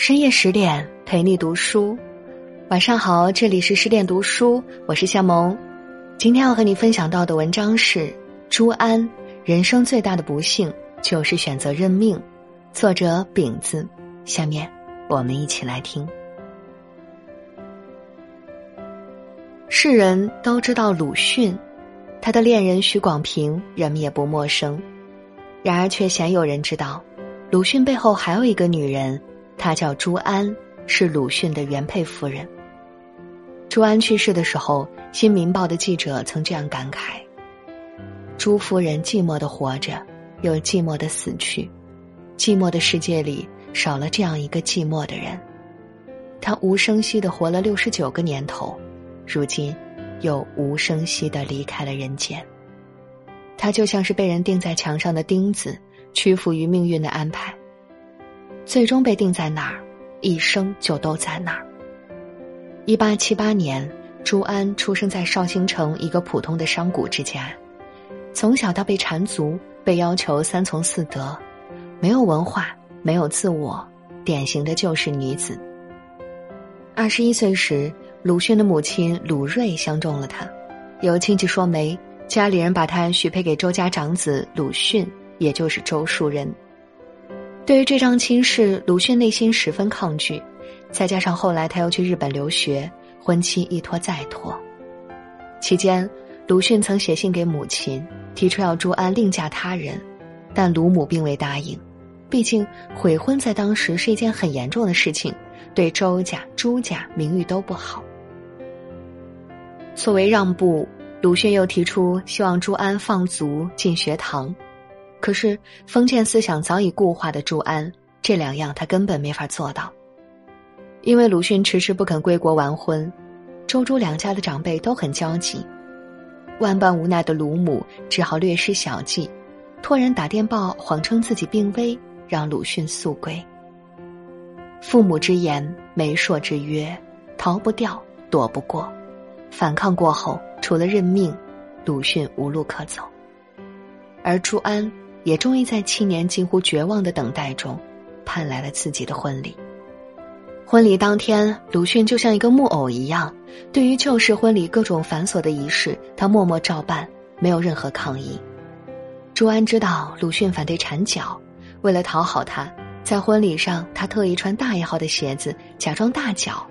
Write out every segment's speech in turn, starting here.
深夜十点陪你读书，晚上好，这里是十点读书，我是夏萌。今天要和你分享到的文章是朱安，人生最大的不幸就是选择认命。作者饼子。下面我们一起来听。世人都知道鲁迅，他的恋人许广平人们也不陌生，然而却鲜有人知道，鲁迅背后还有一个女人。她叫朱安，是鲁迅的原配夫人。朱安去世的时候，《新民报》的记者曾这样感慨：“朱夫人寂寞的活着，又寂寞的死去，寂寞的世界里少了这样一个寂寞的人。她无声息的活了六十九个年头，如今又无声息的离开了人间。她就像是被人钉在墙上的钉子，屈服于命运的安排。”最终被定在哪儿，一生就都在那儿。一八七八年，朱安出生在绍兴城一个普通的商贾之家，从小他被缠足，被要求三从四德，没有文化，没有自我，典型的旧式女子。二十一岁时，鲁迅的母亲鲁瑞相中了他，有亲戚说媒，家里人把他许配给周家长子鲁迅，也就是周树人。对于这桩亲事，鲁迅内心十分抗拒，再加上后来他又去日本留学，婚期一拖再拖。期间，鲁迅曾写信给母亲，提出要朱安另嫁他人，但鲁母并未答应，毕竟悔婚在当时是一件很严重的事情，对周家、朱家名誉都不好。作为让步，鲁迅又提出希望朱安放足进学堂。可是封建思想早已固化的朱安，这两样他根本没法做到。因为鲁迅迟迟不肯归国完婚，周朱两家的长辈都很焦急，万般无奈的鲁母只好略施小计，托人打电报谎称自己病危，让鲁迅速归。父母之言，媒妁之约，逃不掉，躲不过。反抗过后，除了认命，鲁迅无路可走。而朱安。也终于在七年近乎绝望的等待中，盼来了自己的婚礼。婚礼当天，鲁迅就像一个木偶一样，对于旧式婚礼各种繁琐的仪式，他默默照办，没有任何抗议。朱安知道鲁迅反对缠脚，为了讨好他，在婚礼上他特意穿大一号的鞋子，假装大脚。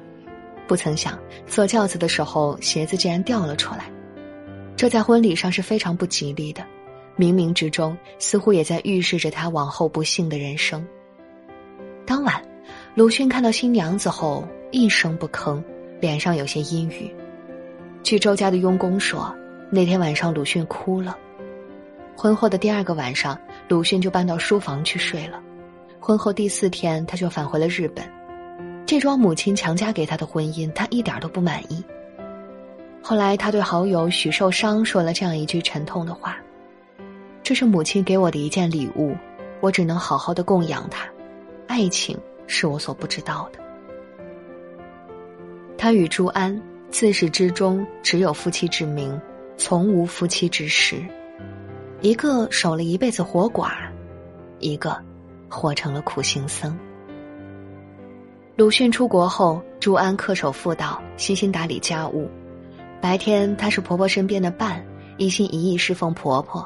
不曾想坐轿子的时候，鞋子竟然掉了出来，这在婚礼上是非常不吉利的。冥冥之中，似乎也在预示着他往后不幸的人生。当晚，鲁迅看到新娘子后一声不吭，脸上有些阴郁。据周家的佣工说，那天晚上鲁迅哭了。婚后的第二个晚上，鲁迅就搬到书房去睡了。婚后第四天，他就返回了日本。这桩母亲强加给他的婚姻，他一点都不满意。后来，他对好友许寿裳说了这样一句沉痛的话。这是母亲给我的一件礼物，我只能好好的供养她。爱情是我所不知道的。他与朱安自始至终只有夫妻之名，从无夫妻之实。一个守了一辈子活寡，一个活成了苦行僧。鲁迅出国后，朱安恪守妇道，悉心打理家务。白天她是婆婆身边的伴，一心一意侍奉婆婆。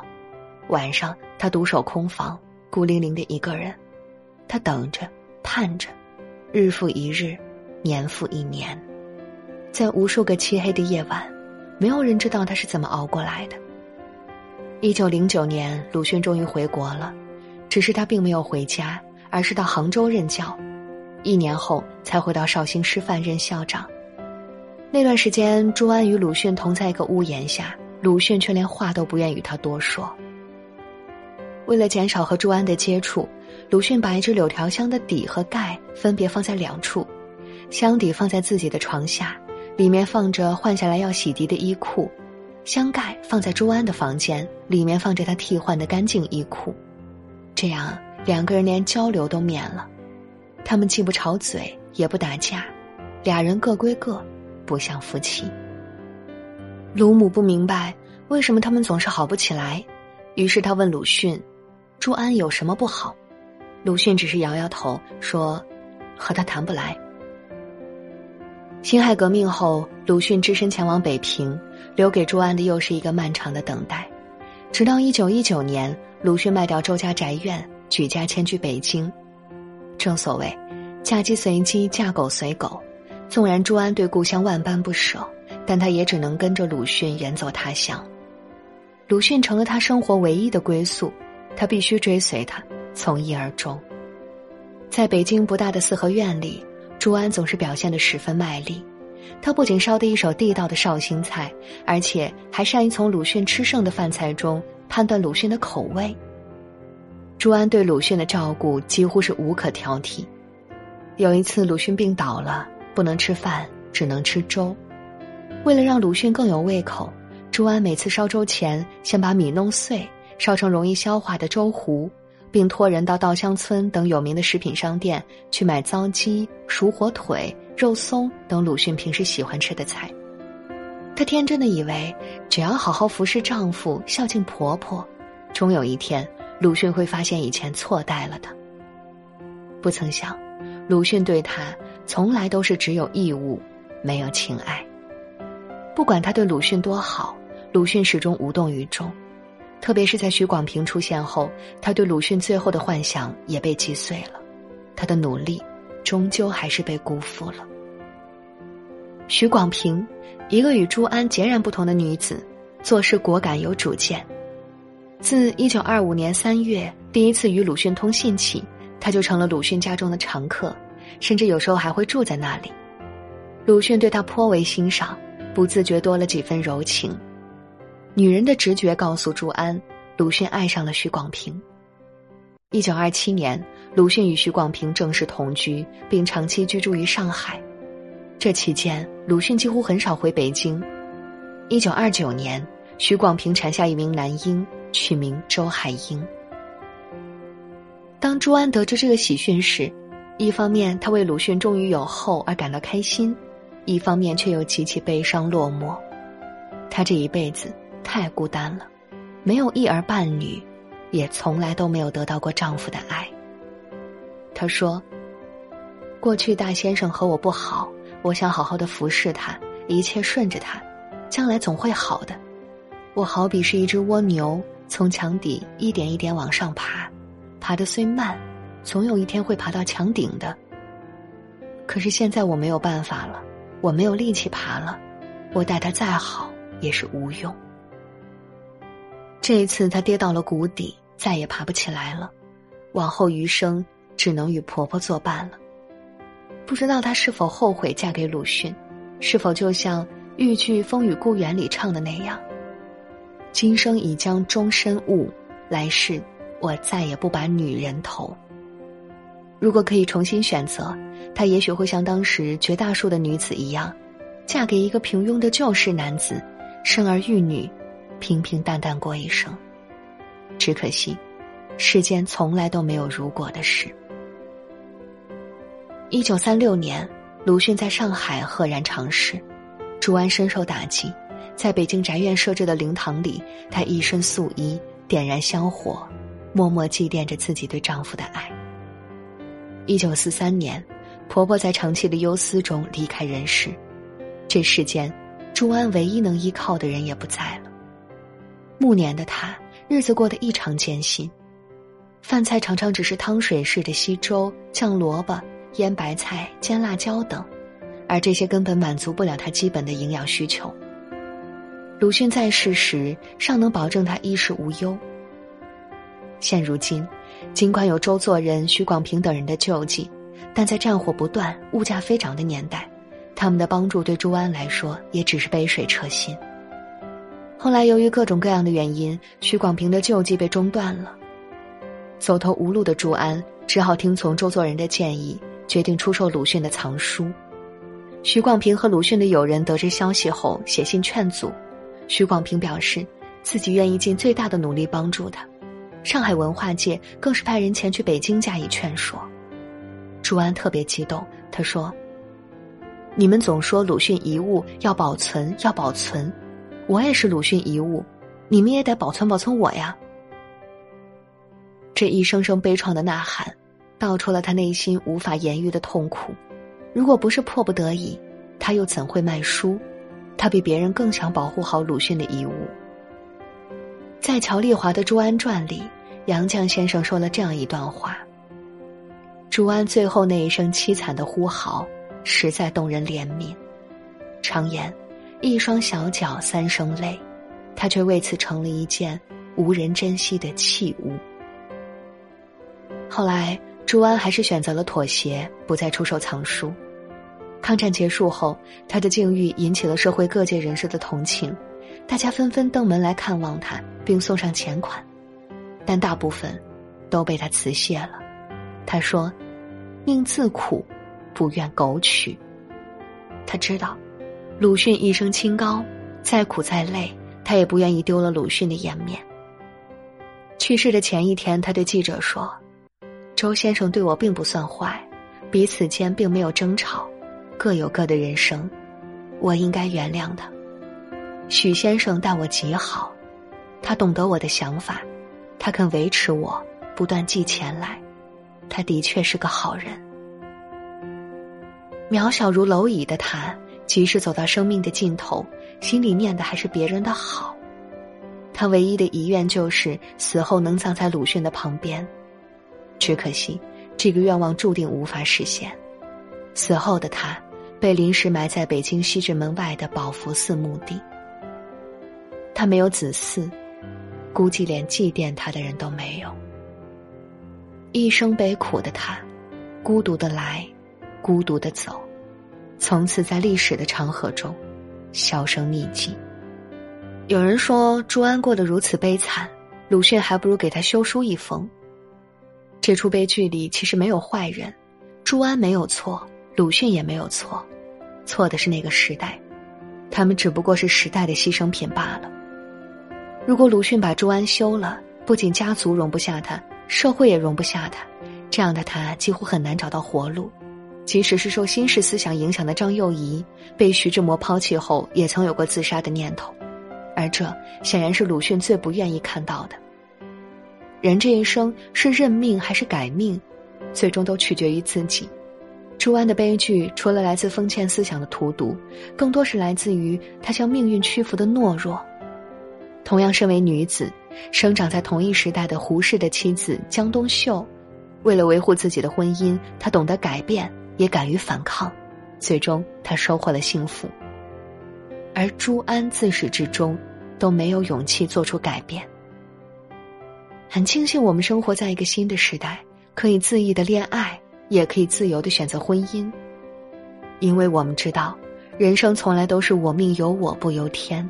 晚上，他独守空房，孤零零的一个人。他等着，盼着，日复一日，年复一年，在无数个漆黑的夜晚，没有人知道他是怎么熬过来的。一九零九年，鲁迅终于回国了，只是他并没有回家，而是到杭州任教。一年后，才回到绍兴师范任校长。那段时间，朱安与鲁迅同在一个屋檐下，鲁迅却连话都不愿与他多说。为了减少和朱安的接触，鲁迅把一只柳条箱的底和盖分别放在两处，箱底放在自己的床下，里面放着换下来要洗涤的衣裤；箱盖放在朱安的房间，里面放着他替换的干净衣裤。这样两个人连交流都免了，他们既不吵嘴，也不打架，俩人各归各，不像夫妻。鲁母不明白为什么他们总是好不起来，于是他问鲁迅。朱安有什么不好？鲁迅只是摇摇头说：“和他谈不来。辛亥革命后，鲁迅只身前往北平，留给朱安的又是一个漫长的等待。直到一九一九年，鲁迅卖掉周家宅院，举家迁居北京。正所谓，嫁鸡随鸡，嫁狗随狗。纵然朱安对故乡万般不舍，但他也只能跟着鲁迅远走他乡。鲁迅成了他生活唯一的归宿，他必须追随他，从一而终。在北京不大的四合院里。朱安总是表现得十分卖力，他不仅烧得一手地道的绍兴菜，而且还善于从鲁迅吃剩的饭菜中判断鲁迅的口味。朱安对鲁迅的照顾几乎是无可挑剔。有一次鲁迅病倒了，不能吃饭，只能吃粥。为了让鲁迅更有胃口，朱安每次烧粥前先把米弄碎，烧成容易消化的粥糊。并托人到稻香村等有名的食品商店去买糟鸡、熟火腿、肉松等鲁迅平时喜欢吃的菜。她天真的以为，只要好好服侍丈夫、孝敬婆婆，终有一天鲁迅会发现以前错待了她。不曾想，鲁迅对她从来都是只有义务，没有情爱。不管他对鲁迅多好，鲁迅始终无动于衷。特别是在许广平出现后，他对鲁迅最后的幻想也被击碎了，他的努力终究还是被辜负了。许广平，一个与朱安截然不同的女子，做事果敢有主见。自一九二五年三月第一次与鲁迅通信起，他就成了鲁迅家中的常客，甚至有时候还会住在那里。鲁迅对他颇为欣赏，不自觉多了几分柔情。女人的直觉告诉朱安，鲁迅爱上了许广平。一九二七年，鲁迅与许广平正式同居，并长期居住于上海。这期间，鲁迅几乎很少回北京。一九二九年，许广平产下一名男婴，取名周海婴。当朱安得知这个喜讯时，一方面他为鲁迅终于有后而感到开心，一方面却又极其悲伤落寞。他这一辈子。太孤单了，没有一儿半女，也从来都没有得到过丈夫的爱。她说：“过去大先生和我不好，我想好好的服侍他，一切顺着他，将来总会好的。我好比是一只蜗牛，从墙底一点一点往上爬，爬得虽慢，总有一天会爬到墙顶的。可是现在我没有办法了，我没有力气爬了，我待他再好也是无用。”这一次，她跌到了谷底，再也爬不起来了。往后余生，只能与婆婆作伴了。不知道她是否后悔嫁给鲁迅，是否就像豫剧《风雨故园》里唱的那样：“今生已将终身误，来世我再也不把女人投。”如果可以重新选择，她也许会像当时绝大数的女子一样，嫁给一个平庸的旧式男子，生儿育女。平平淡淡过一生，只可惜，世间从来都没有如果的事。一九三六年，鲁迅在上海赫然长逝，朱安深受打击，在北京宅院设置的灵堂里，她一身素衣，点燃香火，默默祭奠着自己对丈夫的爱。一九四三年，婆婆在长期的忧思中离开人世，这世间，朱安唯一能依靠的人也不在了。暮年的他，日子过得异常艰辛，饭菜常常只是汤水似的稀粥、酱萝卜、腌白菜、煎辣椒等，而这些根本满足不了他基本的营养需求。鲁迅在世时尚能保证他衣食无忧，现如今，尽管有周作人、许广平等人的救济，但在战火不断、物价飞涨的年代，他们的帮助对朱安来说也只是杯水车薪。后来，由于各种各样的原因，许广平的救济被中断了。走投无路的朱安只好听从周作人的建议，决定出售鲁迅的藏书。许广平和鲁迅的友人得知消息后，写信劝阻。许广平表示，自己愿意尽最大的努力帮助他。上海文化界更是派人前去北京加以劝说。朱安特别激动，他说：“你们总说鲁迅遗物要保存，要保存。”我也是鲁迅遗物，你们也得保存保存我呀！这一声声悲怆的呐喊，道出了他内心无法言喻的痛苦。如果不是迫不得已，他又怎会卖书？他比别人更想保护好鲁迅的遗物。在乔丽华的《朱安传》里，杨绛先生说了这样一段话：朱安最后那一声凄惨的呼号，实在动人怜悯。常言，一双小脚三生泪，他却为此成了一件无人珍惜的器物。后来，朱安还是选择了妥协，不再出售藏书。抗战结束后，他的境遇引起了社会各界人士的同情，大家纷纷登门来看望他，并送上钱款，但大部分都被他辞谢了。他说：“宁自苦，不愿苟取。”他知道，鲁迅一生清高，再苦再累，他也不愿意丢了鲁迅的颜面。去世的前一天，他对记者说。周先生对我并不算坏，彼此间并没有争吵，各有各的人生，我应该原谅他。许先生待我极好，他懂得我的想法，他肯维持我，不断寄钱来，他的确是个好人。渺小如蝼蚁的他，即使走到生命的尽头，心里念的还是别人的好。他唯一的遗愿就是死后能葬在鲁迅的旁边。只可惜，这个愿望注定无法实现。死后的他，被临时埋在北京西直门外的宝福寺墓地。他没有子嗣，估计连祭奠他的人都没有。一生悲苦的他，孤独的来，孤独的走，从此在历史的长河中销声匿迹。有人说，朱安过得如此悲惨，鲁迅还不如给他修书一封。这出悲剧里其实没有坏人，朱安没有错，鲁迅也没有错，错的是那个时代，他们只不过是时代的牺牲品罢了。如果鲁迅把朱安休了，不仅家族容不下他，社会也容不下他，这样的他几乎很难找到活路。即使是受新式思想影响的张幼仪，被徐志摩抛弃后，也曾有过自杀的念头，而这显然是鲁迅最不愿意看到的。人这一生是认命还是改命，最终都取决于自己。朱安的悲剧，除了来自封建思想的荼毒，更多是来自于他向命运屈服的懦弱。同样身为女子，生长在同一时代的胡适的妻子江冬秀，为了维护自己的婚姻，她懂得改变，也敢于反抗，最终他收获了幸福。而朱安自始至终都没有勇气做出改变。很庆幸我们生活在一个新的时代，可以恣意的恋爱，也可以自由的选择婚姻。因为我们知道，人生从来都是我命由我不由天。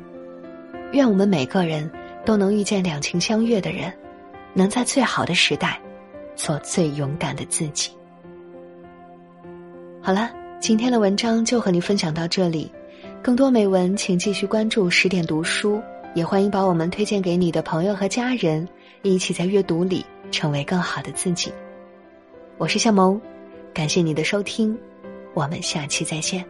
愿我们每个人都能遇见两情相悦的人，能在最好的时代，做最勇敢的自己。好了，今天的文章就和你分享到这里，更多美文请继续关注十点读书，也欢迎把我们推荐给你的朋友和家人。一起在阅读里成为更好的自己。我是向萌，感谢你的收听，我们下期再见。